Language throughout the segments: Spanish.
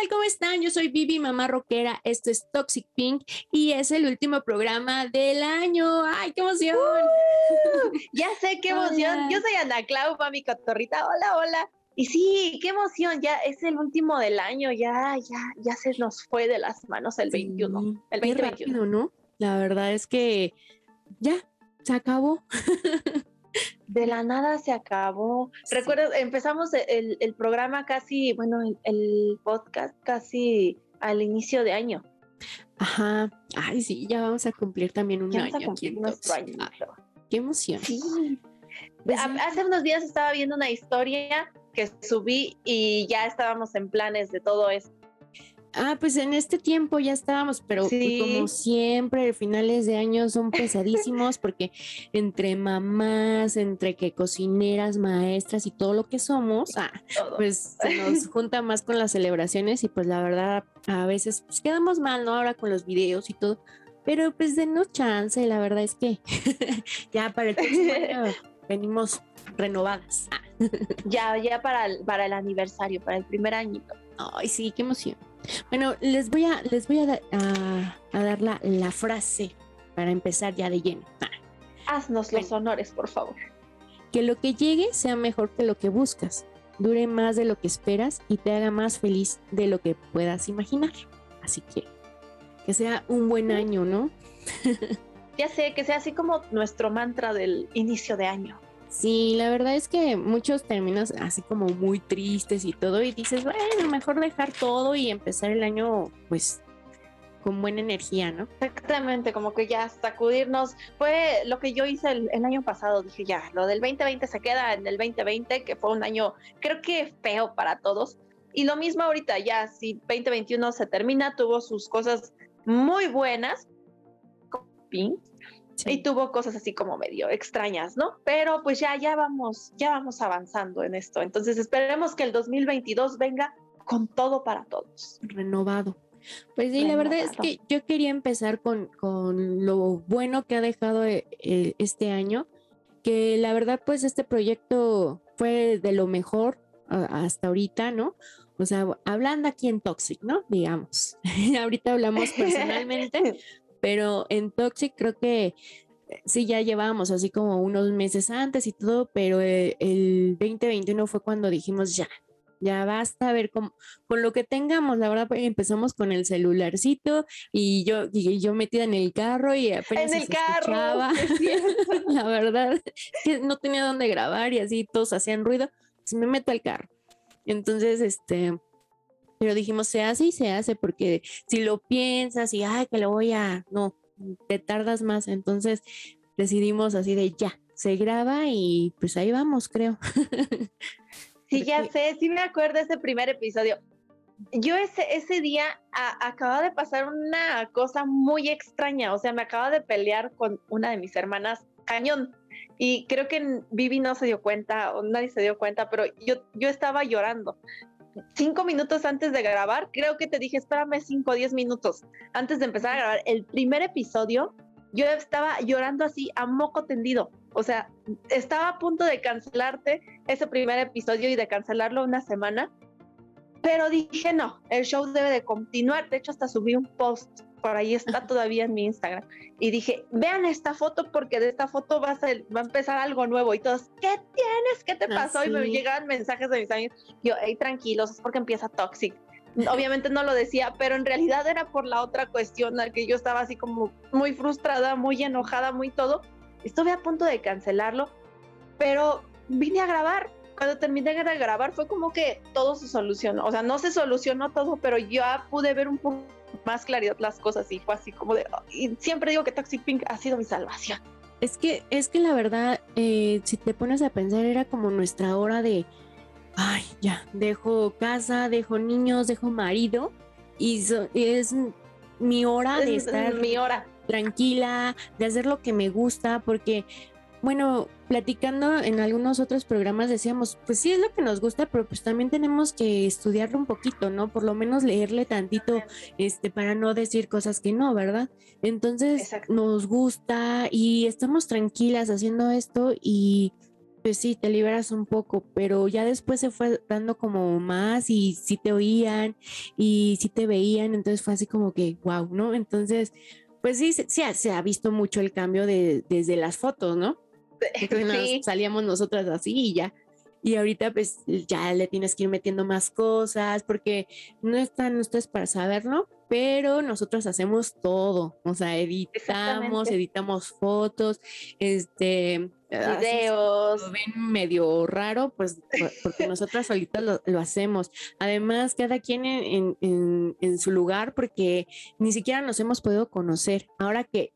tal? ¿Cómo están? Yo soy Vivi, mamá rockera. Esto es Toxic Pink y es el último programa del año. ¡Ay, qué emoción! Uh, ya sé, qué emoción. Yo soy Ana Clau, mami cotorrita. Hola, hola. Y sí, qué emoción, ya es el último del año, ya, ya, ya se nos fue de las manos el 21, el 2021. ¿no? La verdad es que ya, se acabó. de la nada se acabó. Recuerdo, empezamos el, el, programa casi, bueno, el, podcast casi al inicio de año. Ajá. Ay, sí, ya vamos a cumplir también un año. aquí nuestro año. qué emoción. Sí. Pues hace unos días estaba viendo una historia que subí y ya estábamos en planes de todo esto. Ah, pues en este tiempo ya estábamos, pero como siempre, finales de año son pesadísimos porque entre mamás, entre que cocineras, maestras y todo lo que somos, ah, pues se nos junta más con las celebraciones y pues la verdad a veces pues, quedamos mal, ¿no? Ahora con los videos y todo, pero pues de no chance, la verdad es que ya para el próximo año venimos renovadas. ya, ya para el, para el aniversario, para el primer añito. Ay, sí, qué emoción. Bueno, les voy a, les voy a, dar la, frase para empezar ya de lleno. Ah. Haznos los honores, por favor. Que lo que llegue sea mejor que lo que buscas, dure más de lo que esperas y te haga más feliz de lo que puedas imaginar. Así que que sea un buen año, ¿no? ya sé, que sea así como nuestro mantra del inicio de año. Sí, la verdad es que muchos terminas así como muy tristes y todo y dices, bueno, mejor dejar todo y empezar el año pues con buena energía, ¿no? Exactamente, como que ya sacudirnos. Fue lo que yo hice el, año pasado, dije ya, lo del 2020 se queda en el 2020, que fue un año creo que feo para todos. Y lo mismo ahorita, ya, si 2021 se termina, tuvo sus cosas muy buenas, y tuvo cosas así como medio extrañas, ¿no? Pero pues ya, ya vamos, ya vamos avanzando en esto. Entonces esperemos que el 2022 venga con todo para todos. Renovado. Pues sí, la verdad es que yo quería empezar con, con lo bueno que ha dejado eh, eh, este año, que la verdad pues este proyecto fue de lo mejor hasta ahorita, ¿no? O sea, hablando aquí en Toxic, ¿no? Digamos. ahorita hablamos personalmente, pero en Toxic creo que eh, sí ya llevábamos así como unos meses antes y todo, pero eh, el 2021 fue cuando dijimos ya, ya basta a ver con, con lo que tengamos. La verdad, pues, empezamos con el celularcito y yo, y yo metida en el carro y apenas en el carro. la verdad, que no tenía dónde grabar y así todos hacían ruido. Pues me meto al carro. Entonces, este, pero dijimos, se hace y se hace, porque si lo piensas y, ay, que lo voy a, no, te tardas más. Entonces decidimos así de ya, se graba y pues ahí vamos, creo. Sí, ya sé, sí me acuerdo ese primer episodio. Yo ese, ese día acaba de pasar una cosa muy extraña, o sea, me acaba de pelear con una de mis hermanas cañón. Y creo que Vivi no se dio cuenta, o nadie se dio cuenta, pero yo, yo estaba llorando cinco minutos antes de grabar, creo que te dije, espérame cinco o diez minutos antes de empezar a grabar el primer episodio, yo estaba llorando así a moco tendido. O sea, estaba a punto de cancelarte ese primer episodio y de cancelarlo una semana, pero dije, no, el show debe de continuar. De hecho, hasta subí un post por ahí está todavía en mi Instagram. Y dije, vean esta foto porque de esta foto va a, va a empezar algo nuevo. Y todos, ¿qué tienes? ¿Qué te pasó? Y me llegaban mensajes de mis amigos. Yo, hey, tranquilos, es porque empieza Toxic. Obviamente no lo decía, pero en realidad era por la otra cuestión, que yo estaba así como muy frustrada, muy enojada, muy todo. Estuve a punto de cancelarlo, pero vine a grabar. Cuando terminé de grabar fue como que todo se solucionó. O sea, no se solucionó todo, pero ya pude ver un poco más claridad las cosas y fue así como de, y siempre digo que Toxic Pink ha sido mi salvación. Es que, es que la verdad, eh, si te pones a pensar, era como nuestra hora de, ay, ya, dejo casa, dejo niños, dejo marido y es mi hora de estar mi hora tranquila, de hacer lo que me gusta, porque bueno, platicando en algunos otros programas decíamos, pues sí es lo que nos gusta, pero pues también tenemos que estudiarlo un poquito, ¿no? Por lo menos leerle tantito, este, para no decir cosas que no, ¿verdad? Entonces nos gusta y estamos tranquilas haciendo esto y pues sí, te liberas un poco, pero ya después se fue dando como más y sí te oían y sí te veían, entonces fue así como que, wow, ¿no? Entonces, pues sí, sí, se ha visto mucho el cambio de, desde las fotos, ¿no? sí. salíamos nosotras así y ya. Y ahorita pues ya le tienes que ir metiendo más cosas porque no están ustedes para saberlo, pero nosotros hacemos todo, o sea, editamos, editamos fotos, este, videos. Lo ven medio raro, pues porque nosotras solitas lo, hacemos. Además, cada quien en, en, su lugar, porque ni siquiera nos hemos podido conocer. Ahora que,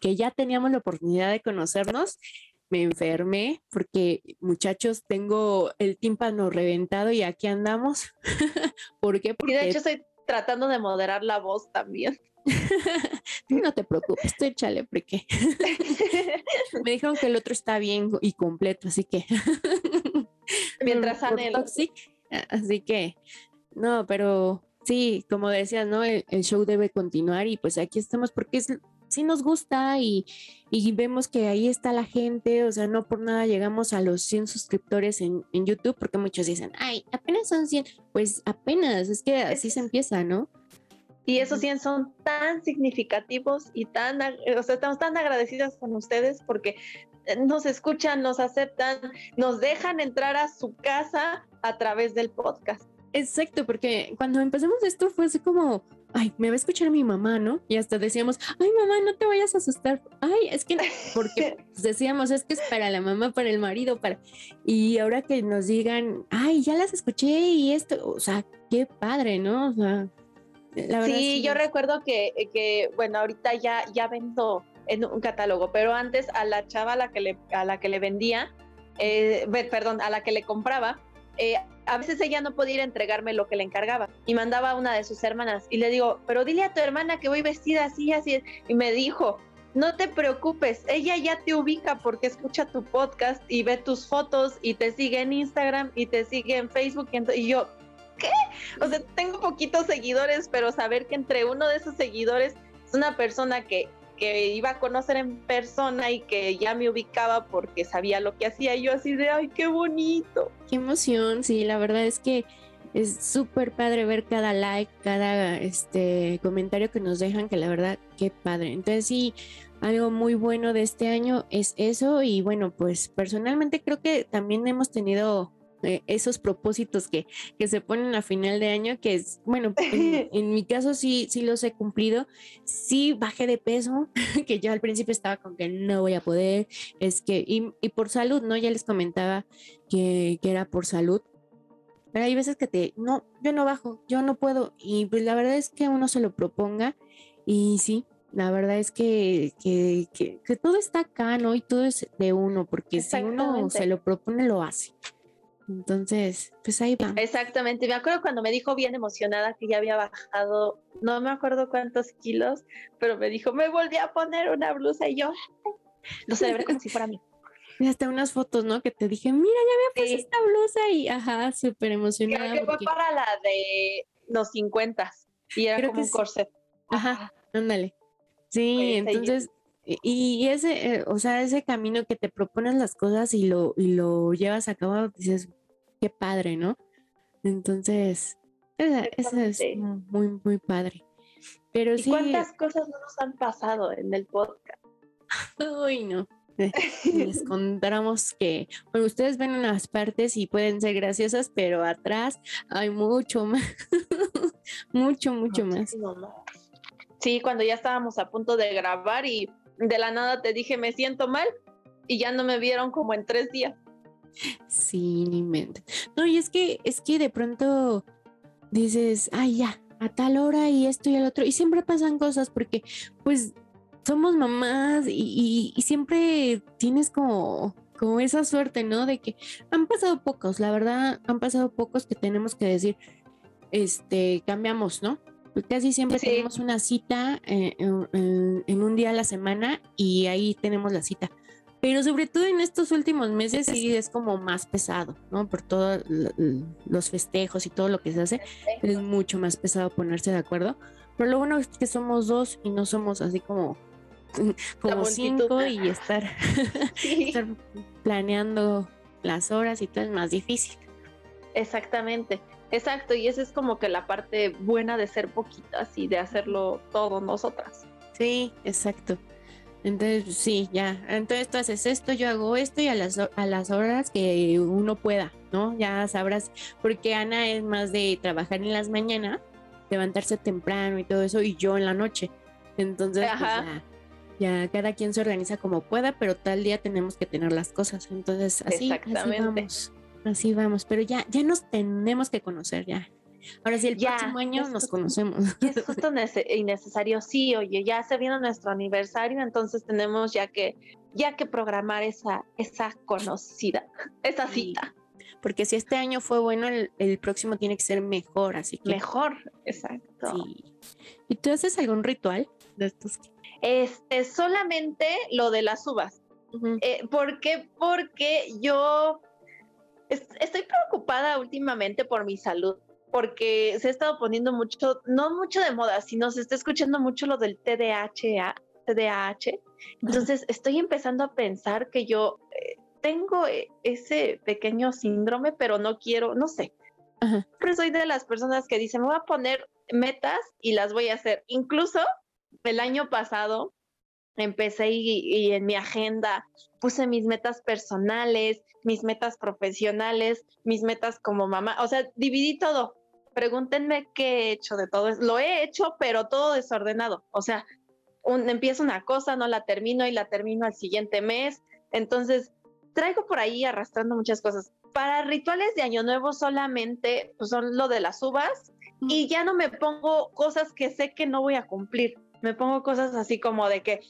que ya teníamos la oportunidad de conocernos, me enfermé porque muchachos tengo el tímpano reventado y aquí andamos. ¿Por qué? Porque de hecho estoy tratando de moderar la voz también. no te preocupes, estoy échale porque me dijeron que el otro está bien y completo, así que mientras anhelo. Así que no, pero sí, como decías, ¿no? El, el, show debe continuar y pues aquí estamos porque es sí nos gusta y, vemos que ahí está la gente, o sea, no por nada llegamos a los 100 suscriptores en, YouTube, porque muchos dicen, ay, apenas son 100, pues apenas, es que así se empieza, ¿no? Y esos 100 son tan significativos y tan, o sea, estamos tan agradecidas con ustedes porque eh, nos escuchan, nos aceptan, nos dejan entrar a su casa a través del podcast. Exacto, porque cuando empezamos esto fue así como, ay, me va a escuchar mi mamá, ¿no? Y hasta decíamos, ay, mamá, no te vayas a asustar. Ay, es que, porque decíamos, es que es para la mamá, para el marido, para... Y ahora que nos digan, ay, ya las escuché y esto, o sea, qué padre, ¿no? O sea, la verdad. Sí, yo recuerdo que, que, bueno, ahorita ya, ya vendo en un catálogo, pero antes a la chava a la que le, a la que le vendía, eh, perdón, a la que le compraba, eh, a veces ella no podía ir a entregarme lo que le encargaba y mandaba a una de sus hermanas y le digo, pero dile a tu hermana que voy vestida así, así. Y me dijo, no te preocupes, ella ya te ubica porque escucha tu podcast y ve tus fotos y te sigue en Instagram y te sigue en Facebook. Y yo, ¿qué? O sea, tengo poquitos seguidores, pero saber que entre uno de esos seguidores es una persona que que iba a conocer en persona y que ya me ubicaba porque sabía lo que hacía. yo así de, ay, qué bonito. Qué emoción, sí, la verdad es que es súper padre ver cada like, cada este comentario que nos dejan, que la verdad, qué padre. Entonces sí, algo muy bueno de este año es eso y bueno, pues personalmente creo que también hemos tenido eh, esos propósitos que, que, se ponen a final de año, que es, bueno, en, mi caso sí, sí los he cumplido, sí bajé de peso, que yo al principio estaba con que no voy a poder, es que, y, y por salud, ¿no? Ya les comentaba que, que, era por salud. Pero hay veces que te, no, yo no bajo, yo no puedo. Y pues la verdad es que uno se lo proponga y sí, la verdad es que, que, que, todo está acá, ¿no? Y todo es de uno, porque si uno se lo propone, lo hace. Entonces, pues ahí va. Exactamente. Me acuerdo cuando me dijo bien emocionada que ya había bajado, no me acuerdo cuántos kilos, pero me dijo, me volví a poner una blusa y yo lo celebré como si fuera mí. Y hasta unas fotos, ¿no? Que te dije, mira, ya me puse esta blusa y ajá, súper emocionada. Creo que fue para la de los 50 y era como un corset. Ajá, ándale. Sí, entonces, y ese, eh, o sea, ese camino que te propones las cosas y lo, y lo llevas a cabo, dices, qué padre, ¿no? Entonces, eso es muy, muy padre. Pero ¿Y ¿Cuántas cosas no nos han pasado en el podcast? Uy, no. Eh, les contamos que, bueno, ustedes ven unas partes y pueden ser graciosas, pero atrás hay mucho más. mucho, mucho más. Sí, cuando ya estábamos a punto de grabar y de la nada te dije me siento mal y ya no me vieron como en tres días. Sí, ni mente. No, y es que, es que de pronto dices, ay, ya, a tal hora y esto y el otro. Y siempre pasan cosas porque, pues, somos mamás y, y, siempre tienes como, como esa suerte, ¿no? De que han pasado pocos, la verdad, han pasado pocos que tenemos que decir, este, cambiamos, ¿no? Casi siempre tenemos una cita eh, en, un día a la semana y ahí tenemos la cita. Pero sobre todo en estos últimos meses sí es como más pesado, ¿no? Por todos los festejos y todo lo que se hace, es mucho más pesado ponerse de acuerdo. Pero lo bueno es que somos dos y no somos así como, como cinco y estar, estar planeando las horas y todo es más difícil. Exactamente, exacto, y esa es como que la parte buena de ser poquitas y de hacerlo todo nosotras. Sí, exacto. Entonces, sí, ya. Entonces tú haces esto, yo hago esto y a las, a las horas que uno pueda, ¿no? Ya sabrás, porque Ana es más de trabajar en las mañanas, levantarse temprano y todo eso, y yo en la noche. Entonces, pues, ya, cada quien se organiza como pueda, pero tal día tenemos que tener las cosas. Entonces, así, así vamos. Así vamos, pero ya, ya nos tenemos que conocer, ya. Ahora sí, el próximo año nos conocemos. Es justo innecesario, sí, oye, ya se viene nuestro aniversario, entonces tenemos ya que, ya que programar esa, esa conocida, esa cita. Porque si este año fue bueno, el, próximo tiene que ser mejor, así que. Mejor, exacto. ¿Y tú haces algún ritual de estos? Este, solamente lo de las uvas. Eh, ¿Por qué? Porque yo estoy preocupada últimamente por mi salud porque se ha estado poniendo mucho, no mucho de moda, sino se está escuchando mucho lo del TDAH, TDAH. Entonces estoy empezando a pensar que yo eh, tengo eh, ese pequeño síndrome, pero no quiero, no sé. Pero soy de las personas que dicen, me voy a poner metas y las voy a hacer. Incluso el año pasado empecé y, en mi agenda puse mis metas personales, mis metas profesionales, mis metas como mamá, o sea, dividí todo. Pregúntenme qué he hecho de todo. Lo he hecho, pero todo desordenado. O sea, un, empiezo una cosa, no la termino y la termino al siguiente mes. Entonces, traigo por ahí arrastrando muchas cosas. Para rituales de Año Nuevo solamente pues, son lo de las uvas y ya no me pongo cosas que sé que no voy a cumplir me pongo cosas así como de que,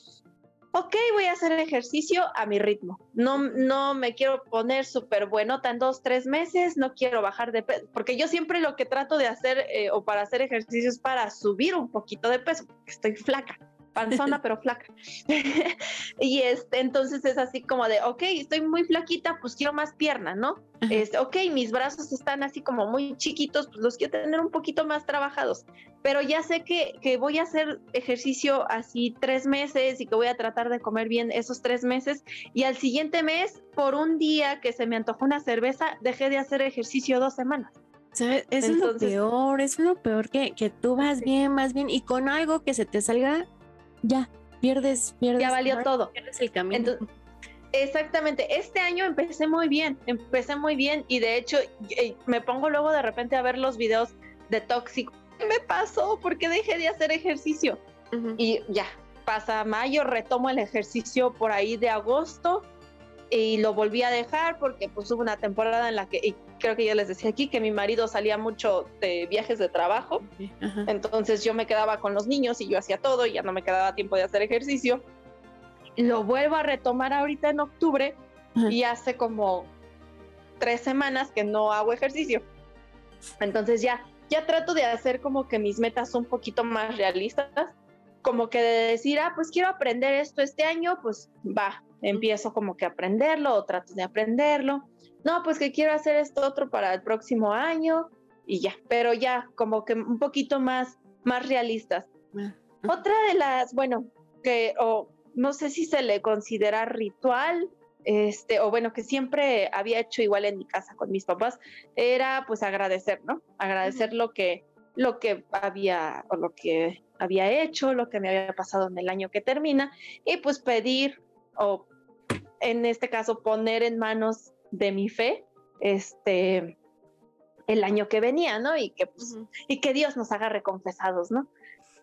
ok, voy a hacer ejercicio a mi ritmo. No, no me quiero poner súper buenota en dos, tres meses, no quiero bajar de peso, porque yo siempre lo que trato de hacer eh, o para hacer ejercicio es para subir un poquito de peso, porque estoy flaca panzona pero flaca. y este, entonces es así como de, ok, estoy muy flaquita, pues quiero más pierna, ¿no? Este, ok, mis brazos están así como muy chiquitos, pues los quiero tener un poquito más trabajados. Pero ya sé que, que voy a hacer ejercicio así tres meses y que voy a tratar de comer bien esos tres meses. Y al siguiente mes, por un día que se me antojó una cerveza, dejé de hacer ejercicio dos semanas. ¿Sabes? Eso es lo peor, es lo peor que, que tú vas bien, vas bien y con algo que se te salga ya, pierdes, pierdes. Ya valió todo. Pierdes el camino. exactamente, este año empecé muy bien, empecé muy bien y de hecho me pongo luego de repente a ver los videos de tóxico. ¿Qué me pasó? ¿Por qué dejé de hacer ejercicio? Y ya, pasa mayo, retomo el ejercicio por ahí de agosto y lo volví a dejar porque pues hubo una temporada en la que, creo que ya les decía aquí, que mi marido salía mucho de viajes de trabajo, entonces yo me quedaba con los niños y yo hacía todo y ya no me quedaba tiempo de hacer ejercicio. Lo vuelvo a retomar ahorita en octubre y hace como tres semanas que no hago ejercicio. Entonces ya, ya trato de hacer como que mis metas un poquito más realistas, como que de decir, ah, pues quiero aprender esto este año, pues va, empiezo como que a aprenderlo o trato de aprenderlo. No, pues que quiero hacer esto otro para el próximo año y ya, pero ya como que un poquito más, más realistas. Ah, Otra de las, bueno, que o no sé si se le considera ritual, este, o bueno, que siempre había hecho igual en mi casa con mis papás, era pues agradecer, ¿no? Agradecer lo que, lo que había, o lo que había hecho, lo que me había pasado en el año que termina, y pues pedir o en este caso poner en manos de mi fe este el año que venía, ¿no? Y que pues, y que Dios nos haga reconfesados, ¿no?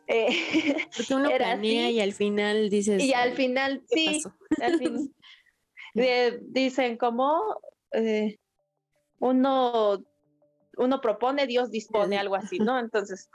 Eh, Porque uno planea y al final dices. Y al final, sí, al fin, dicen como eh, uno, uno propone, Dios dispone, algo así, ¿no? Entonces,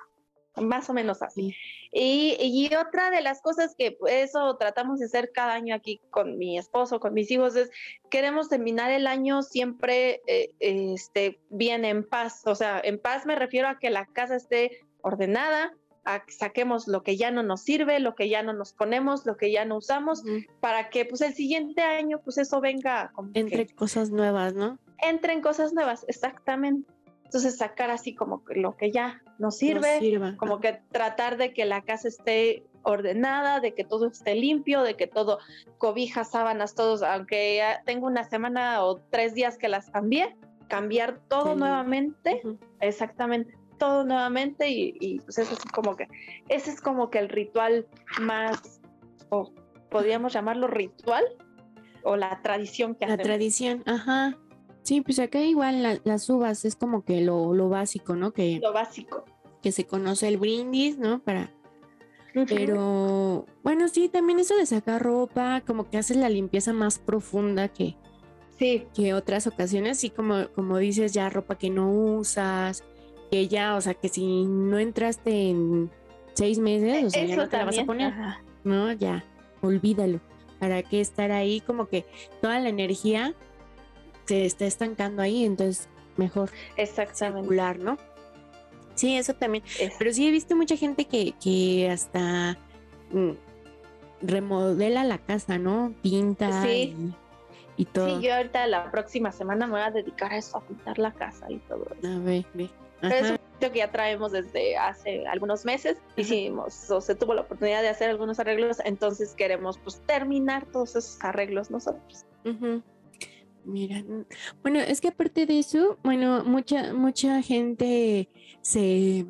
más o menos así. Y, y, otra de las cosas que eso tratamos de hacer cada año aquí con mi esposo, con mis hijos, es queremos terminar el año siempre eh, este, bien en paz. O sea, en paz me refiero a que la casa esté ordenada, a que saquemos lo que ya no nos sirve, lo que ya no nos ponemos, lo que ya no usamos, para que pues el siguiente año pues eso venga entre cosas nuevas, ¿no? Entren cosas nuevas, exactamente. Entonces sacar así como lo que ya nos sirve, como que tratar de que la casa esté ordenada, de que todo esté limpio, de que todo, cobijas, sábanas, todos, aunque ya tengo una semana o tres días que las cambié, cambiar todo nuevamente, exactamente, todo nuevamente y, pues eso es como que, ese es como que el ritual más, o podríamos llamarlo ritual, o la tradición que La tradición, ajá. Sí, pues acá igual las uvas es como que lo, lo básico, ¿no? Que, lo básico. Que se conoce el brindis, ¿no? Para pero bueno, sí, también eso de sacar ropa, como que haces la limpieza más profunda que, sí. que otras ocasiones, sí, como, como dices, ya ropa que no usas, que ya, o sea, que si no entraste en seis meses, o sea, ya no te la vas a poner, ¿no? Ya, olvídalo. ¿Para qué estar ahí? Como que toda la energía se está estancando ahí, entonces mejor Exactamente. circular, ¿no? Sí, eso también. Pero sí he visto mucha gente que, que hasta mm, remodela la casa, ¿no? Pinta y, todo. Sí, yo ahorita la próxima semana me voy a dedicar a eso, a pintar la casa y todo eso. A ver, ve. es un que ya traemos desde hace algunos meses. Hicimos, o se tuvo la oportunidad de hacer algunos arreglos, entonces queremos pues terminar todos esos arreglos nosotros. Mira, bueno, es que aparte de eso, bueno, mucha, mucha gente se,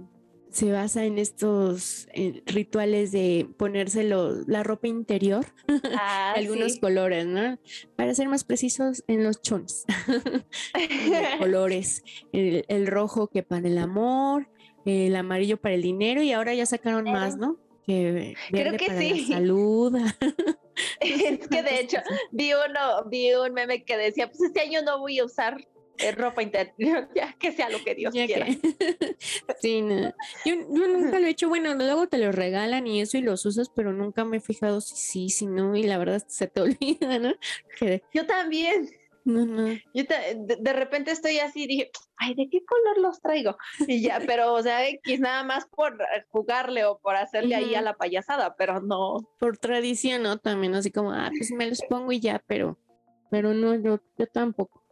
se basa en estos rituales de ponérselo la ropa interior, ah, algunos colores, ¿no? Para ser más precisos, en los chons, colores, el, rojo que para el amor, el amarillo para el dinero y ahora ya sacaron más, ¿no? Que Creo que para sí. La salud. es que de hecho vi uno, vi un meme que decía, pues este año no voy a usar eh, ropa interior, ya que sea lo que Dios quiera. sí, no. Yo, nunca lo he hecho, bueno, luego te lo regalan y eso y los usas, pero nunca me he fijado si sí, si no, y la verdad se te olvida, ¿no? Yo también. No, no. Yo de, repente estoy así, dije, ay, ¿de qué color los traigo? Y ya, pero, o sea, X nada más por jugarle o por hacerle ahí a la payasada, pero no. Por tradición, ¿no? También así como, ah, pues me los pongo y ya, pero, pero no, yo, yo tampoco.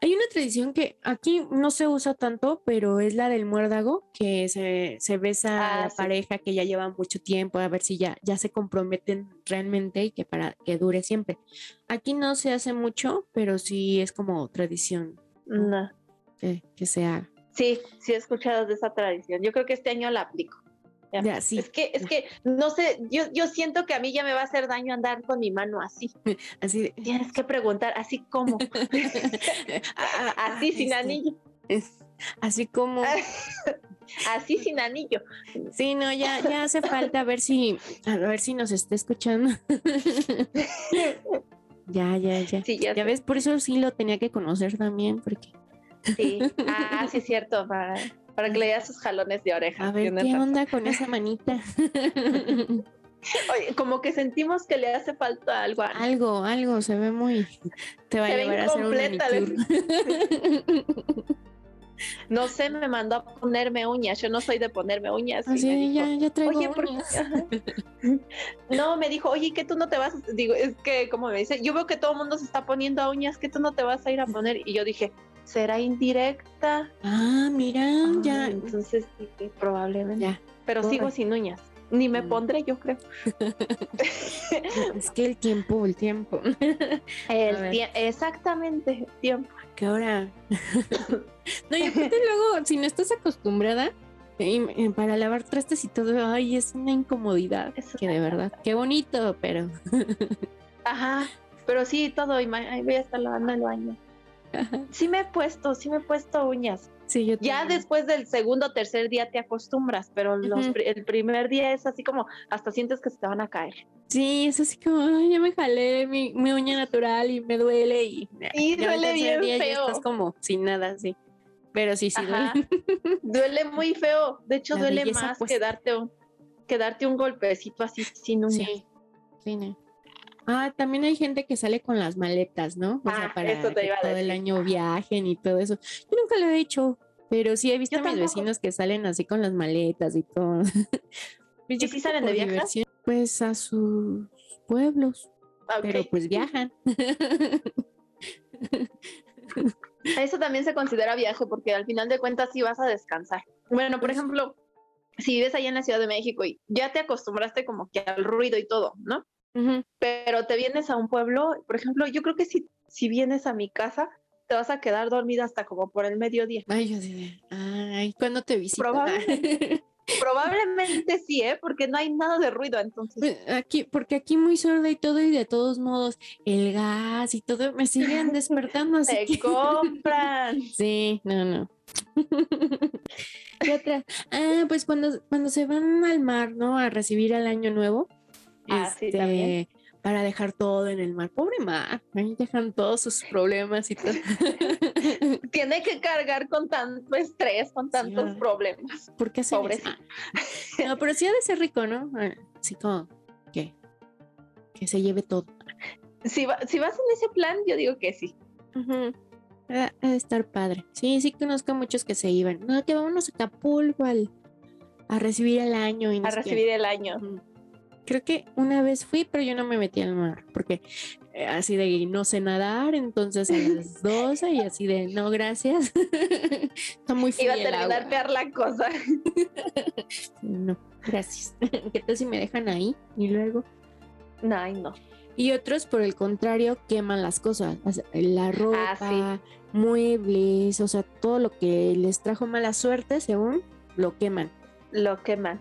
Hay una tradición que aquí no se usa tanto, pero es la del muérdago, que se, se besa a ah, la pareja que ya lleva mucho tiempo, a ver si ya, ya se comprometen realmente y que para que dure siempre. Aquí no se hace mucho, pero sí es como tradición. No. Que, que se haga. Sí, sí he escuchado de esa tradición. Yo creo que este año la aplico. Es que, es que, no sé, yo, yo siento que a mí ya me va a hacer daño andar con mi mano así. Así. Tienes que preguntar, ¿así como así sin anillo. así como. así sin anillo. Sí, no, ya, ya hace falta ver si, a ver si nos está escuchando. ya, ya, ya. ya, ya ves, por eso sí lo tenía que conocer también, porque. Sí, ah, sí es cierto, para para que le dé sus jalones de oreja. A ver, ¿qué onda con esa manita? Oye, como que sentimos que le hace falta algo. Algo, algo, se ve muy. Te va a llevar a hacer un No sé, me mandó a ponerme uñas. Yo no soy de ponerme uñas. Ah, sí, ya, ya traigo oye, uñas. no, me dijo, oye, que tú no te vas. Digo, es que, como me dice, yo veo que todo el mundo se está poniendo uñas, que tú no te vas a ir a poner. Y yo dije, será indirecta. Ah, mira, ya. Entonces sí, probablemente. Ya. Pero sigo sin uñas. Ni me mm. pondré, yo creo. es que el tiempo, el tiempo. El exactamente, el tiempo. Que ahora. no, y aparte luego, si no estás acostumbrada, para lavar trastes y todo, ay, es una incomodidad. que de verdad, qué bonito, pero. Ajá, pero sí, todo, voy a estar lavando el baño. Sí me he puesto, sí me he puesto uñas. Sí, yo ya después del segundo o tercer día te acostumbras, pero el primer día es así como hasta sientes que se te van a caer. Sí, es así como, ya me jalé mi, uña natural y me duele y, y duele bien feo. Ya estás como sin nada, sí. Pero sí, sí duele. duele muy feo. De hecho, duele más que darte, un, que darte un golpecito así sin uñas. Sí, sí, Ah, también hay gente que sale con las maletas, ¿no? O sea, ah, para que todo el año viajen y todo eso. Yo nunca lo he hecho, pero sí he visto a mis vecinos que salen así con las maletas y todo. ¿Y sí salen de viaje? Pues a sus pueblos. Ah, pero pues viajan. Eso también se considera viaje porque al final de cuentas sí vas a descansar. Bueno, por pues ejemplo, si vives allá en la Ciudad de México y ya te acostumbraste como que al ruido y todo, ¿no? Pero te vienes a un pueblo, por ejemplo, yo creo que si, si vienes a mi casa, te vas a quedar dormida hasta como por el mediodía. Ay, yo diré, ay, ¿cuándo te visitas? Probablemente, probablemente sí, ¿eh? Porque no hay nada de ruido, entonces. Pues, aquí, porque aquí muy sorda y todo, y de todos modos, el gas y todo, me siguen despertando así. Se compran. Sí, no, no. ¿Qué otra? Ah, pues cuando, cuando se van al mar, ¿no? A recibir al año nuevo. Ah, sí, también. Este, para dejar todo en el mar. Pobre mar, ahí dejan todos sus problemas y todo. Tiene que cargar con tanto estrés, con tantos problemas. ¿Por qué Pobre. No, pero sí ha de ser rico, ¿no? Ah, así como que, que se lleve todo. Si, si vas en ese plan, yo digo que sí. Ha de estar padre. Sí, sí conozco a muchos que se iban. No, que vámonos a Acapulco al, a recibir el año. Y a recibir el año. Creo que una vez fui, pero yo no me metí al mar, porque eh, así de no sé nadar, entonces a las 12 y así de no, gracias. Está muy fría Iba a terminar peor la cosa. no, gracias. ¿Qué tal si me dejan ahí y luego? No, no. Y otros, por el contrario, queman las cosas, la Ah, ropa, muebles, o sea, todo lo que les trajo mala suerte, según, lo queman. Lo queman.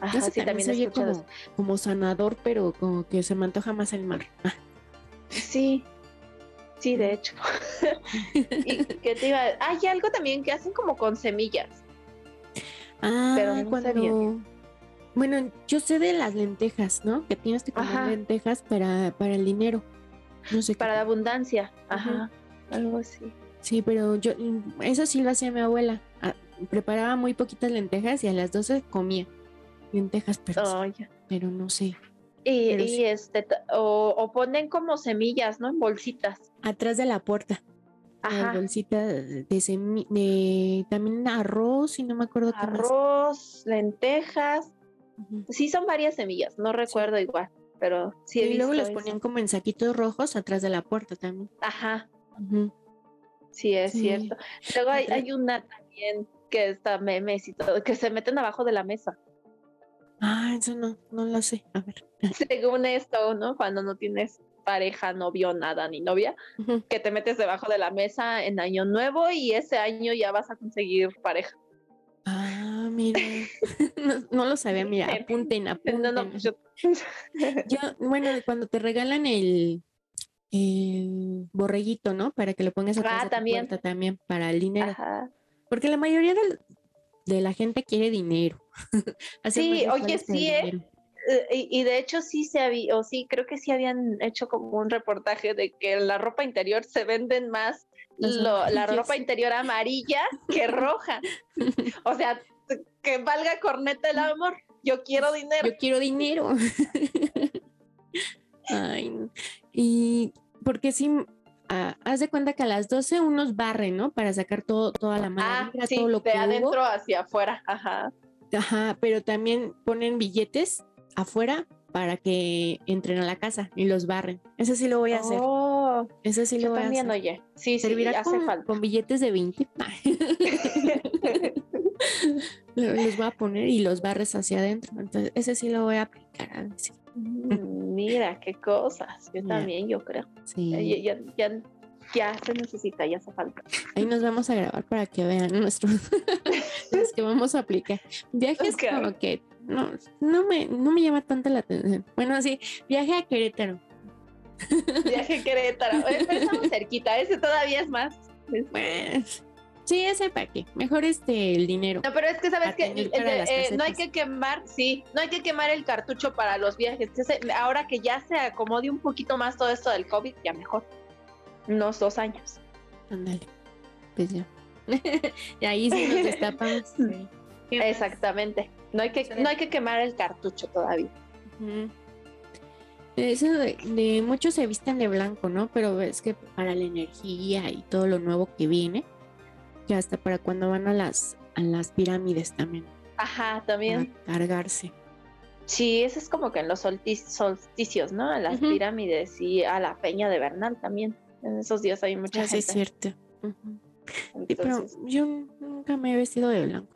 Ajá, sí, también se oye como, como sanador, pero como que se me antoja más el mar. Ah, Sí, sí, de hecho. y que te iba Hay algo también que hacen como con semillas. Ah, Pero no cuando... sé bien. Bueno, yo sé de las lentejas, ¿no? Que tienes que comer Ajá. lentejas para, para el dinero. No sé qué. Para la abundancia. Ajá. Ajá. Algo así. Sí, pero yo, mm, eso sí lo hacía mi abuela. Ah, preparaba muy poquitas lentejas y a las 12 comía lentejas, pero, Oh, ya. pero no sé. Y, Pero y sí. este, o, o ponen como semillas, ¿no? En bolsitas. Atrás de la puerta. Ajá. bolsitas de, semi- de también arroz y no me acuerdo qué más. Arroz, lentejas. Sí, son varias semillas. No recuerdo igual, pero sí he y luego los eso. ponían como en saquitos rojos atrás de la puerta también. Ajá. Sí, es Sí. cierto. Luego hay, hay una también que está memes y todo, que se meten abajo de la mesa. Ah, eso no, no lo sé. A ver. Según esto, ¿no? Cuando no tienes pareja, novio, nada, ni novia, que te metes debajo de la mesa en año nuevo y ese año ya vas a conseguir pareja. Ah, mira. no, no lo sabía, mira, apunten, apunten. No, no, pues yo- Yo, bueno, cuando te regalan el, el borreguito, ¿no? Para que lo pongas atrás Ah, de tu también. puerta también, para el dinero. Ajá. Porque la mayoría del- de la gente quiere dinero. Sí, oye, sí, ¿eh? Eh, Y, y de hecho sí se había, o sí, creo que sí habían hecho como un reportaje de que en la ropa interior se venden más lo- la ropa interior amarilla que roja. O sea, que valga corneta el amor. Yo quiero dinero. Yo quiero dinero. Ay, y porque sí, haz de cuenta que a las 12 unos barren, ¿no? Para sacar todo, toda la mala Ah, sí, todo lo de que hubo. adentro hacia afuera. Ajá. Ajá, pero también ponen billetes afuera para que entren a la casa y los barren. Eso sí lo voy a hacer. Oh, Eso sí lo voy a hacer. oye. Sí, sí, Servirá hace con, falta. con billetes de 20. Lo- los voy a poner y los barres hacia adentro. Entonces, ese sí lo voy a aplicar. a ver si- Mm, Mira, qué cosas. Yo también, yo creo. sí. Ya, ya, ya, ya se necesita, ya hace falta. Ahí nos vamos a grabar para que vean nuestros los que vamos a aplicar. Viajes Ok. como que no, no me, no me llama tanto la atención. Bueno, sí, viaje a Querétaro. Viaje a Querétaro. Oye, pero estamos cerquita, ese todavía es más. Pues, sí, ese para qué. Mejor este el dinero. No, pero es que sabes que eh, no hay que quemar, sí, no hay que quemar el cartucho para los viajes. Ese- ahora que ya se acomode un poquito más todo esto del COVID, ya mejor. Unos dos años. Ándale. Pues ya. y ahí sí nos destapamos. Exactamente. No hay que, no hay que quemar el cartucho todavía. Eso de, de muchos se visten de blanco, ¿no? Pero es que para la energía y todo lo nuevo que viene, que hasta para cuando van a las, a las pirámides también, Ajá, también. para cargarse. Sí, eso es como que en los solsticios, ¿no? A las pirámides y a la peña de Bernal también. En esos días hay mucha Eso es gente. cierto. Ujú. Sí, pero entonces- yo nunca me he vestido de blanco.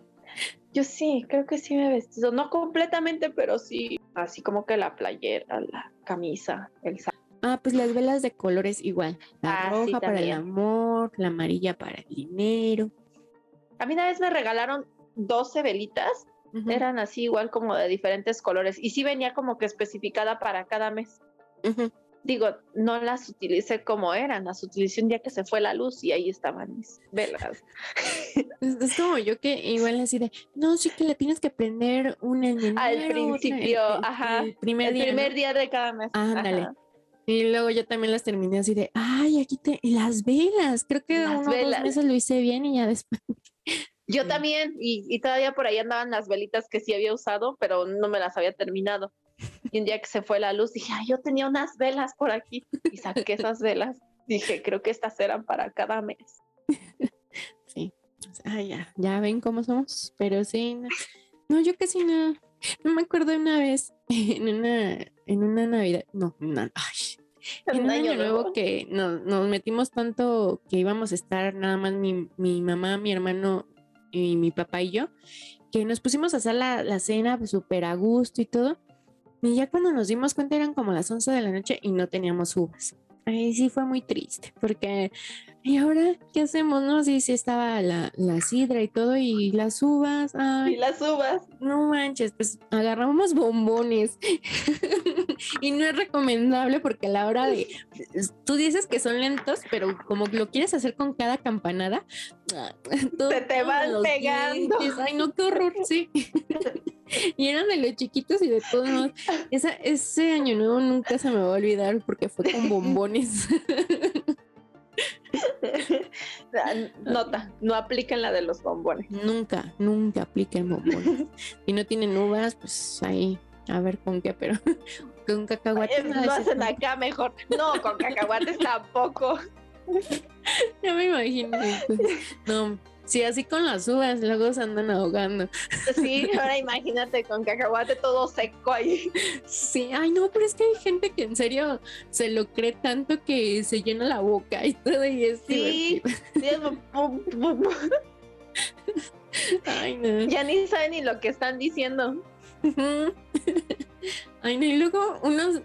Yo sí, creo que sí me he vestido, no completamente, pero sí, así como que la playera, la camisa, el saco. Ah, pues las velas de colores igual. La Ah, sí, roja para el amor, la amarilla para el dinero. A mí una vez me regalaron 12 velitas, eran así igual como de diferentes colores y sí venía como que especificada para cada mes. Digo, no las utilicé como eran, las utilicé un día que se fue la luz y ahí estaban mis velas. Es, como yo que igual así de, no, sí que le tienes que prender una en enero, Al otra el- principio, el- ajá, el primer El día. ¿no? primer día de cada mes. Ándale. ajá. Y luego yo también las terminé así de, ay, aquí te, y las velas. Creo que Las uno o dos velas. meses lo hice bien y ya después. Yo Sí. también, y, y todavía por ahí andaban las velitas que sí había usado, pero no me las había terminado. Y un día que se fue la luz, dije, ay, yo tenía unas velas por aquí. Y saqué esas velas. Dije, creo que estas eran para cada mes. Sí. Ay, ya, ya ven cómo somos. Pero sí, no, no, yo casi no. No me acuerdo una vez en una, en una Navidad, no, no, ay, en un año nuevo que nos, nos metimos tanto que íbamos a estar nada más mi, mi mamá, mi hermano y mi papá y yo, que nos pusimos a hacer la, la cena súper a gusto y todo. Y ya cuando nos dimos cuenta eran como las 11 de la noche y no teníamos uvas. Ahí sí fue muy triste, porque ¿y ahora qué hacemos? No, sí, sí estaba la, la sidra y todo y las uvas. Ay, Y las uvas. no manches, pues agarramos bombones. y no es recomendable porque a la hora de. Tú dices que son lentos, pero como lo quieres hacer con cada campanada, todo- Se te van pegando. dientes. Ay, no, qué horror, sí. y eran de los chiquitos y de todos modos. Esa, ese año nuevo nunca se me va a olvidar porque fue con bombones. Nota, no apliquen la de los bombones. nunca, nunca apliquen bombones. si no tienen uvas, pues ahí, a ver con qué, pero con cacahuates. No, hacen no. acá mejor. No, con cacahuates tampoco. Ya me imagino. pues, No, sí, así con las uvas, luego se andan ahogando. Sí, ahora imagínate con cacahuate todo seco ahí. Sí, ay no, pero es que hay gente que en serio se lo cree tanto que se llena la boca y todo y es Sí. Sí, es Ay no. Ya ni saben ni lo que están diciendo. Ay no, y luego unos,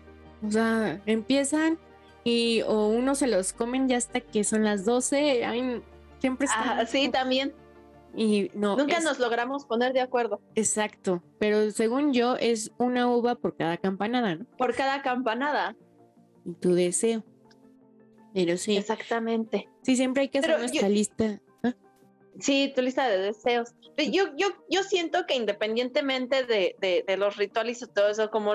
o sea, empiezan y o unos se los comen ya hasta que son las 12. Ay, siempre están. Ah, sí, también. Y no. Nunca es- nos logramos poner de acuerdo. Exacto, pero según yo es una uva por cada campanada, ¿no? Por cada campanada. Y tu deseo. Pero sí, Exactamente. sí, siempre hay que hacer Pero nuestra yo- lista. ¿Ah? Sí, tu lista de deseos. Yo, yo, yo siento que independientemente de, de, de los rituales y todo eso, como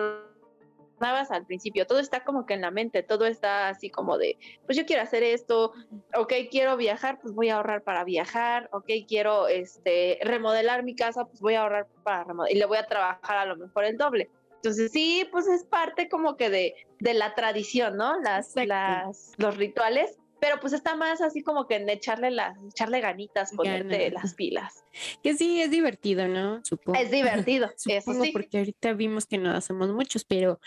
al principio, todo está como que en la mente, todo está así como de, pues yo quiero hacer esto, ok, quiero viajar, pues voy a ahorrar para viajar, ok, quiero este, remodelar mi casa, pues voy a ahorrar para remodelar y le voy a trabajar a lo mejor el doble. Entonces sí, pues es parte como que de, de la tradición, ¿no? Las, Exacto. las, los rituales, pero pues está más así como que en echarle las, echarle ganitas, ponerte las pilas. Que sí, es divertido, ¿no? Supongo. Es divertido, eso Supongo sí. porque ahorita vimos que no hacemos muchos, pero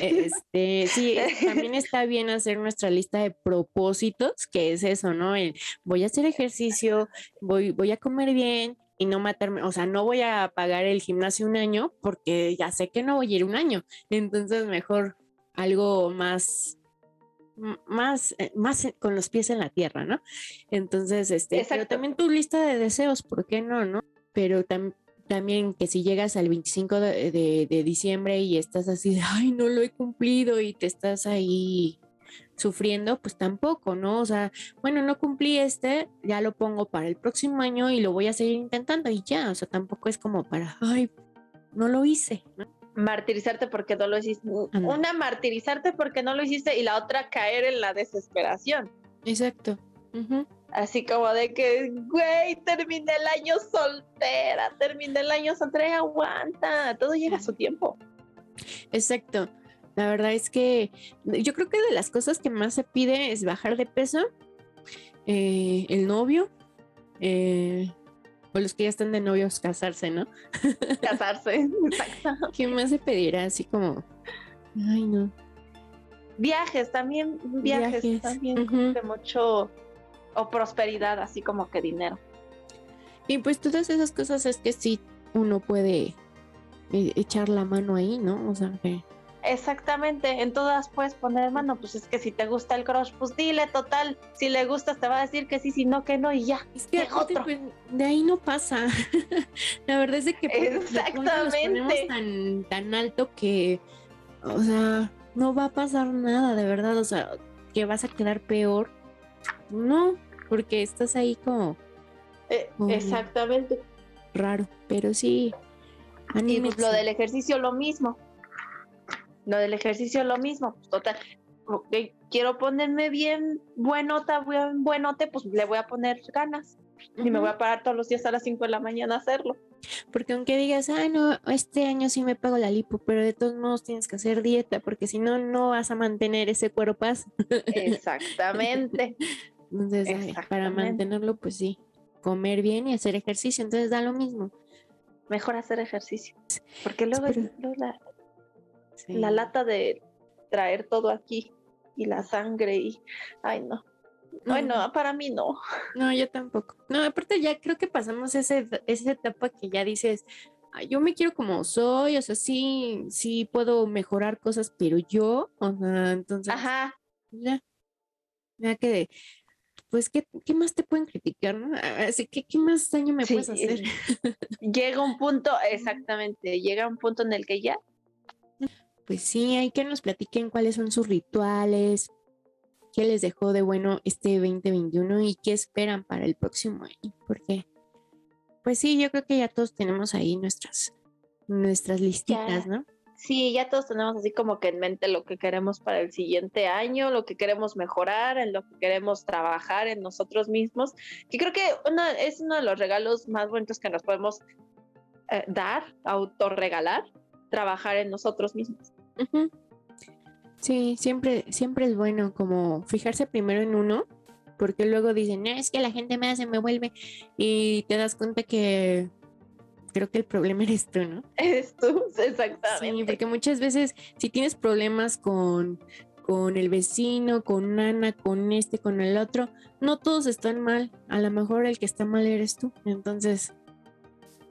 este sí, también está bien hacer nuestra lista de propósitos, que es eso, ¿no? El voy a hacer ejercicio, voy, voy a comer bien y no matarme, o sea, no voy a pagar el gimnasio un año porque ya sé que no voy a ir un año. Entonces, mejor algo más más, eh, más con los pies en la tierra, ¿no? Entonces, este, pero también tu lista de deseos, ¿por qué no, no? Pero tam- también que si llegas al 25 de, de- de diciembre y estás así de, ay, no lo he cumplido y te estás ahí sufriendo, pues tampoco, ¿no? O sea, bueno, no cumplí este, ya lo pongo para el próximo año y lo voy a seguir intentando y ya, o sea, tampoco es como para, ay, no lo hice, ¿no? Martirizarte porque no lo hiciste. Anda. Una, martirizarte porque no lo hiciste y la otra, caer en la desesperación. Exacto. Así como de que, güey, terminé el año soltera, terminé el año soltera, aguanta, todo llega a su tiempo. Exacto. La verdad es que yo creo que de las cosas que más se pide es bajar de peso, eh, el novio, eh, o los que ya están de novios casarse, ¿no? Casarse, exacto. ¿Qué más se pedirá? Así como, ay no. Viajes también, viajes, Viajes, también, como que mucho, o prosperidad, así como que dinero. Y pues todas esas cosas es que sí uno puede eh, echar la mano ahí, ¿no? O sea, que Exactamente, en todas puedes poner mano, pues es que si te gusta el crush, pues dile total, si le gustas te va a decir que sí, si no que no y ya. Es que otro. Pues, de ahí no pasa. la verdad es que pues, Exactamente. tan, tan alto que, o sea, no va a pasar nada, de verdad, o sea, que vas a quedar peor. No, porque estás ahí como... Eh, exactamente. Raro, pero sí. Y pues, lo del ejercicio lo mismo. Lo del ejercicio lo mismo, pues, total. quiero ponerme bien buenota, buen buenote, pues le voy a poner ganas. Y me voy a parar todos los días a las 5 de la mañana a hacerlo. Porque aunque digas, ah, no, este año sí me pago la lipo, pero de todos modos tienes que hacer dieta, porque si no, no vas a mantener ese cuero paz. Exactamente. Entonces, para mantenerlo, pues sí, comer bien y hacer ejercicio, entonces da lo mismo. Mejor hacer ejercicio. Porque luego, la, la lata de traer todo aquí y la sangre y, ay no. Bueno, para mí no. No, yo tampoco. No, aparte ya creo que pasamos ese, esa etapa que ya dices, yo me quiero como soy, o sea, sí, sí puedo mejorar cosas, pero yo, o sea, entonces, Ajá. ya, ya que, pues, ¿qué, ¿qué, más te pueden criticar, no? Así que, ¿qué más daño me puedes hacer? llega un punto, exactamente, llega un punto en el que ya pues sí, hay que nos platiquen cuáles son sus rituales, qué les dejó de bueno este 2021 y qué esperan para el próximo año, porque pues sí, yo creo que ya todos tenemos ahí nuestras nuestras listitas, ¿no? Sí, ya todos tenemos así como que en mente lo que queremos para el siguiente año, lo que queremos mejorar, en lo que queremos trabajar en nosotros mismos, que creo que es uno de los regalos más bonitos que nos podemos eh, dar, autorregalar, trabajar en nosotros mismos. Sí, siempre, siempre es bueno como fijarse primero en uno, porque luego dicen, no, es que la gente me hace, me vuelve, y te das cuenta que creo que el problema eres tú, ¿no? Eres tú, exactamente. Sí, porque muchas veces si tienes problemas con, con el vecino, con Ana, con este, con el otro, no todos están mal, a lo mejor el que está mal eres tú, entonces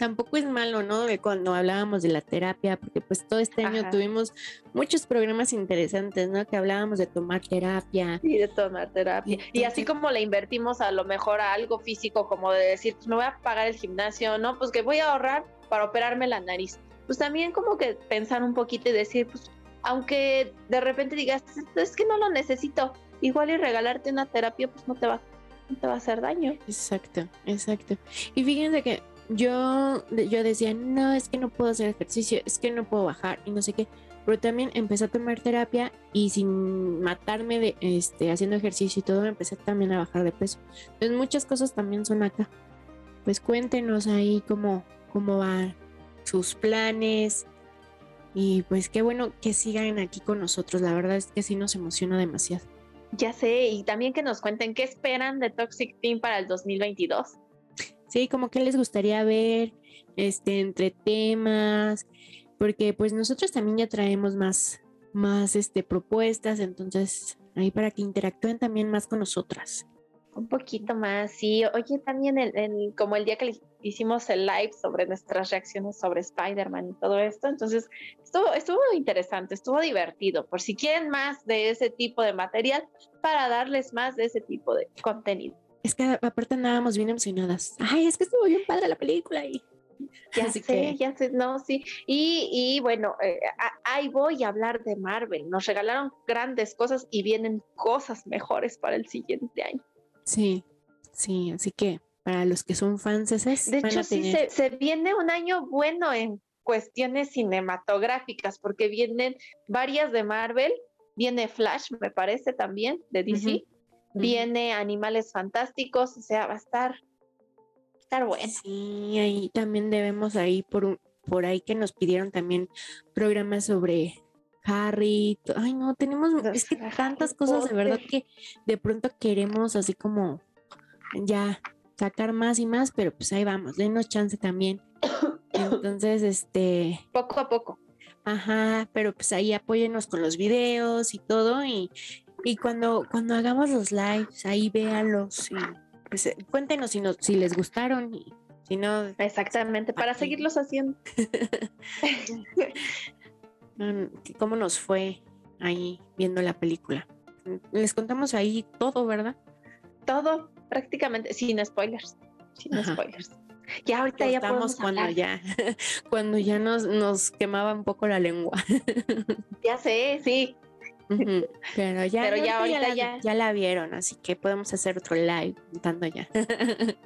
tampoco es malo, ¿no? De cuando hablábamos de la terapia, porque pues todo este año tuvimos muchos programas interesantes, ¿no? Que hablábamos de tomar terapia. Sí, de tomar terapia. y así como le invertimos a lo mejor a algo físico, como de decir, pues me voy a pagar el gimnasio, ¿no? Pues que voy a ahorrar para operarme la nariz. Pues también como que pensar un poquito y decir, pues aunque de repente digas, es que no lo necesito, igual y regalarte una terapia, pues no te va, no te va a hacer daño. Exacto, exacto. Y fíjense que yo, yo decía, no, es que no puedo hacer ejercicio, es que no puedo bajar y no sé qué. Pero también empecé a tomar terapia y sin matarme de este haciendo ejercicio y todo, empecé también a bajar de peso. Entonces muchas cosas también son acá. Pues cuéntenos ahí cómo, cómo van sus planes. Y pues qué bueno que sigan aquí con nosotros. La verdad es que sí nos emociona demasiado. Ya sé, y también que nos cuenten qué esperan de Toxic Team para el 2022. Sí, como que les gustaría ver este entre temas, porque pues nosotros también ya traemos más más este propuestas, entonces ahí para que interactúen también más con nosotras. Un poquito más, sí. Oye, también el, como el día que hicimos el live sobre nuestras reacciones sobre Spider-Man y todo esto, entonces estuvo, estuvo interesante, estuvo divertido. Por si quieren más de ese tipo de material, para darles más de ese tipo de contenido. Es que aparte andábamos bien emocionadas. Ay, es que estuvo bien padre la película y ya sé, ya sé, no, sí. Y, y bueno, eh, ahí voy a hablar de Marvel. Nos regalaron grandes cosas y vienen cosas mejores para el siguiente año. Sí, sí, así que para los que son fans, es De hecho, sí, se, se, viene un año bueno en cuestiones cinematográficas, porque vienen varias de Marvel, viene Flash, me parece también, de DC viene Animales Fantásticos, o sea, va a estar, estar bueno. Sí, ahí también debemos ahí por por ahí que nos pidieron también programas sobre Harry. Ay, no, tenemos es que tantas cosas de verdad que de pronto queremos así como ya sacar más y más, pero pues ahí vamos, denos chance también. Entonces, este. Poco a poco. Ajá, pero pues ahí apóyenos con los videos y todo y, y cuando, cuando hagamos los lives, ahí véanlos y pues eh, cuéntenos si, si les gustaron y Si no, Exactamente, para seguirlos haciendo. ¿Cómo nos fue ahí viendo la película? Les contamos ahí todo, ¿verdad? Todo, prácticamente, sin spoilers. Sin spoilers. Ya ahorita ya podemos cuando ya cuando ya nos, nos quemaba un poco la lengua. ya sé, sí. Pero ya, ahorita ya, ya, la, vieron, así que podemos hacer otro live contando ya.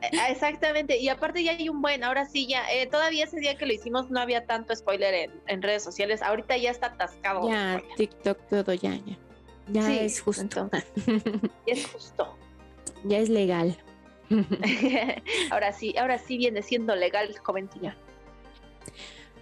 Eh, ah, exactamente, y aparte ya hay un buen, ahora sí ya, eh, todavía ese día que lo hicimos no había tanto spoiler en, redes sociales, ahorita ya está atascado. Ya, TikTok, todo ya, ya. Ya es justo. ya es justo. Ya es legal. ahora sí, ahora sí viene siendo legal, jovencilla.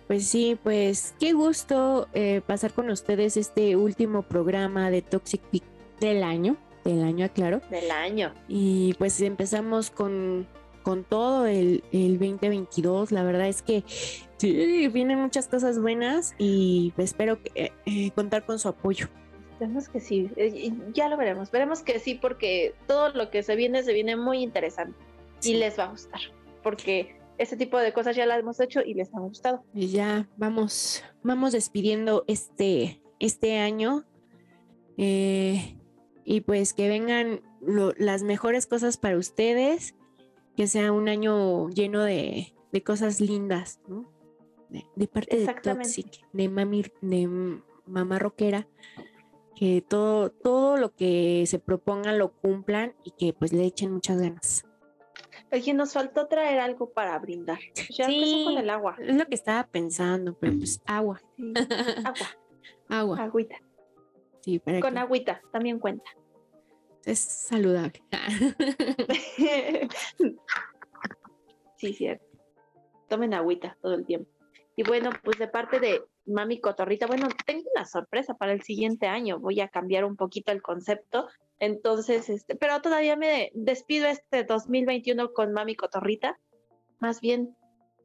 Pues sí, pues qué gusto eh, pasar con ustedes este último programa de Toxic Peak del año, del año, aclaro. Del año. Y pues empezamos con, con todo el, el 2022. La verdad es que sí, vienen muchas cosas buenas y espero eh, eh, contar con su apoyo. Esperemos que sí, ya lo veremos, veremos que sí, porque todo lo que se viene se viene muy interesante y les va a gustar, porque ese tipo de cosas ya las hemos hecho y les han gustado. Y ya vamos, vamos despidiendo este, este año. Eh, y pues que vengan las mejores cosas para ustedes, que sea un año lleno de, cosas lindas, ¿no? De, parte de Toxic, de mami, de mamá rockera, que todo, todo lo que se propongan lo cumplan y que pues le echen muchas ganas. Oye, nos faltó traer algo para brindar. Ya sí, con el agua. Es lo que estaba pensando, pero pues agua. Agua. agua. Agüita. Sí, con agüita, también cuenta. Es saludable. sí, cierto. Tomen agüita todo el tiempo. Y bueno, pues de parte de Mami Cotorrita, bueno, tengo una sorpresa para el siguiente año. Voy a cambiar un poquito el concepto entonces, este, pero todavía me despido este 2021 con Mami Cotorrita. Más bien,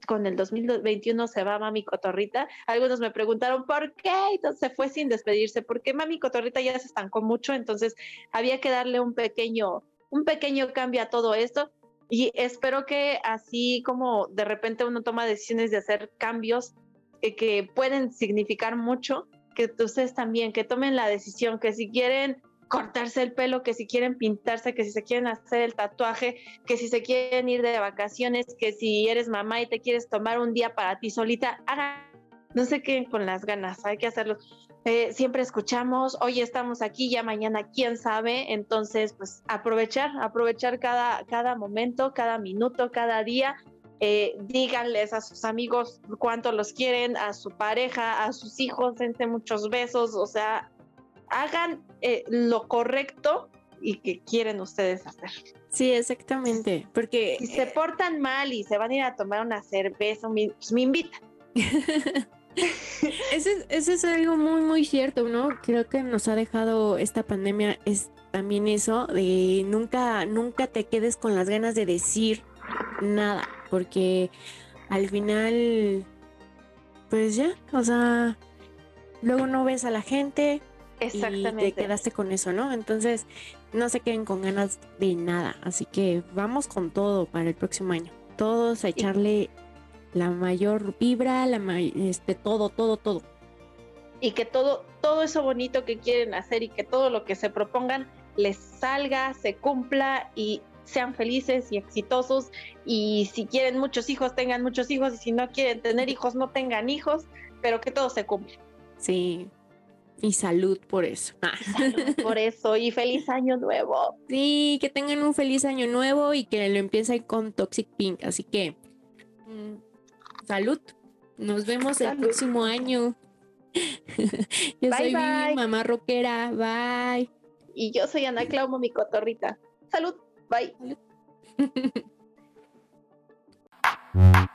con el 2021 se va Mami Cotorrita. Algunos me preguntaron por qué, entonces se fue sin despedirse, porque Mami Cotorrita ya se estancó mucho, entonces había que darle un pequeño, un pequeño cambio a todo esto. Y espero que así como de repente uno toma decisiones de hacer cambios que pueden significar mucho, que ustedes también, que tomen la decisión, que si quieren cortarse el pelo, que si quieren pintarse, que si se quieren hacer el tatuaje, que si se quieren ir de vacaciones, que si eres mamá y te quieres tomar un día para ti solita, hagan, no sé qué con las ganas, hay que hacerlo. Eh, siempre escuchamos, hoy estamos aquí, ya mañana quién sabe, entonces pues aprovechar, aprovechar cada, cada momento, cada minuto, cada día. Eh, díganles a sus amigos cuánto los quieren, a su pareja, a sus hijos, dense muchos besos, o sea, hagan eh, lo correcto y que quieren ustedes hacer. Sí, exactamente, porque... Si se portan mal y se van a ir a tomar una cerveza, pues me invitan. eso, es, es algo muy, muy cierto, ¿no? Creo que nos ha dejado esta pandemia es también eso de nunca, nunca te quedes con las ganas de decir nada, porque al final, pues ya, o sea, luego no ves a la gente, Exactamente. Y te quedaste con eso, ¿no? Entonces, no se queden con ganas de nada. Así que vamos con todo para el próximo año. Todos a echarle la mayor vibra, la este, todo, todo, todo. Y que todo, todo eso bonito que quieren hacer y que todo lo que se propongan les salga, se cumpla y sean felices y exitosos. Y si quieren muchos hijos, tengan muchos hijos. Y si no quieren tener hijos, no tengan hijos, pero que todo se cumpla. Sí, y salud por eso. Ah. por eso. Y feliz año nuevo. Sí, que tengan un feliz año nuevo y que lo empiecen con Toxic Pink. Así que, mm, salud. Nos vemos el próximo año. yo soy mi mamá rockera. Bye. Y yo soy Ana Claumo, mi cotorrita. Salud. Bye.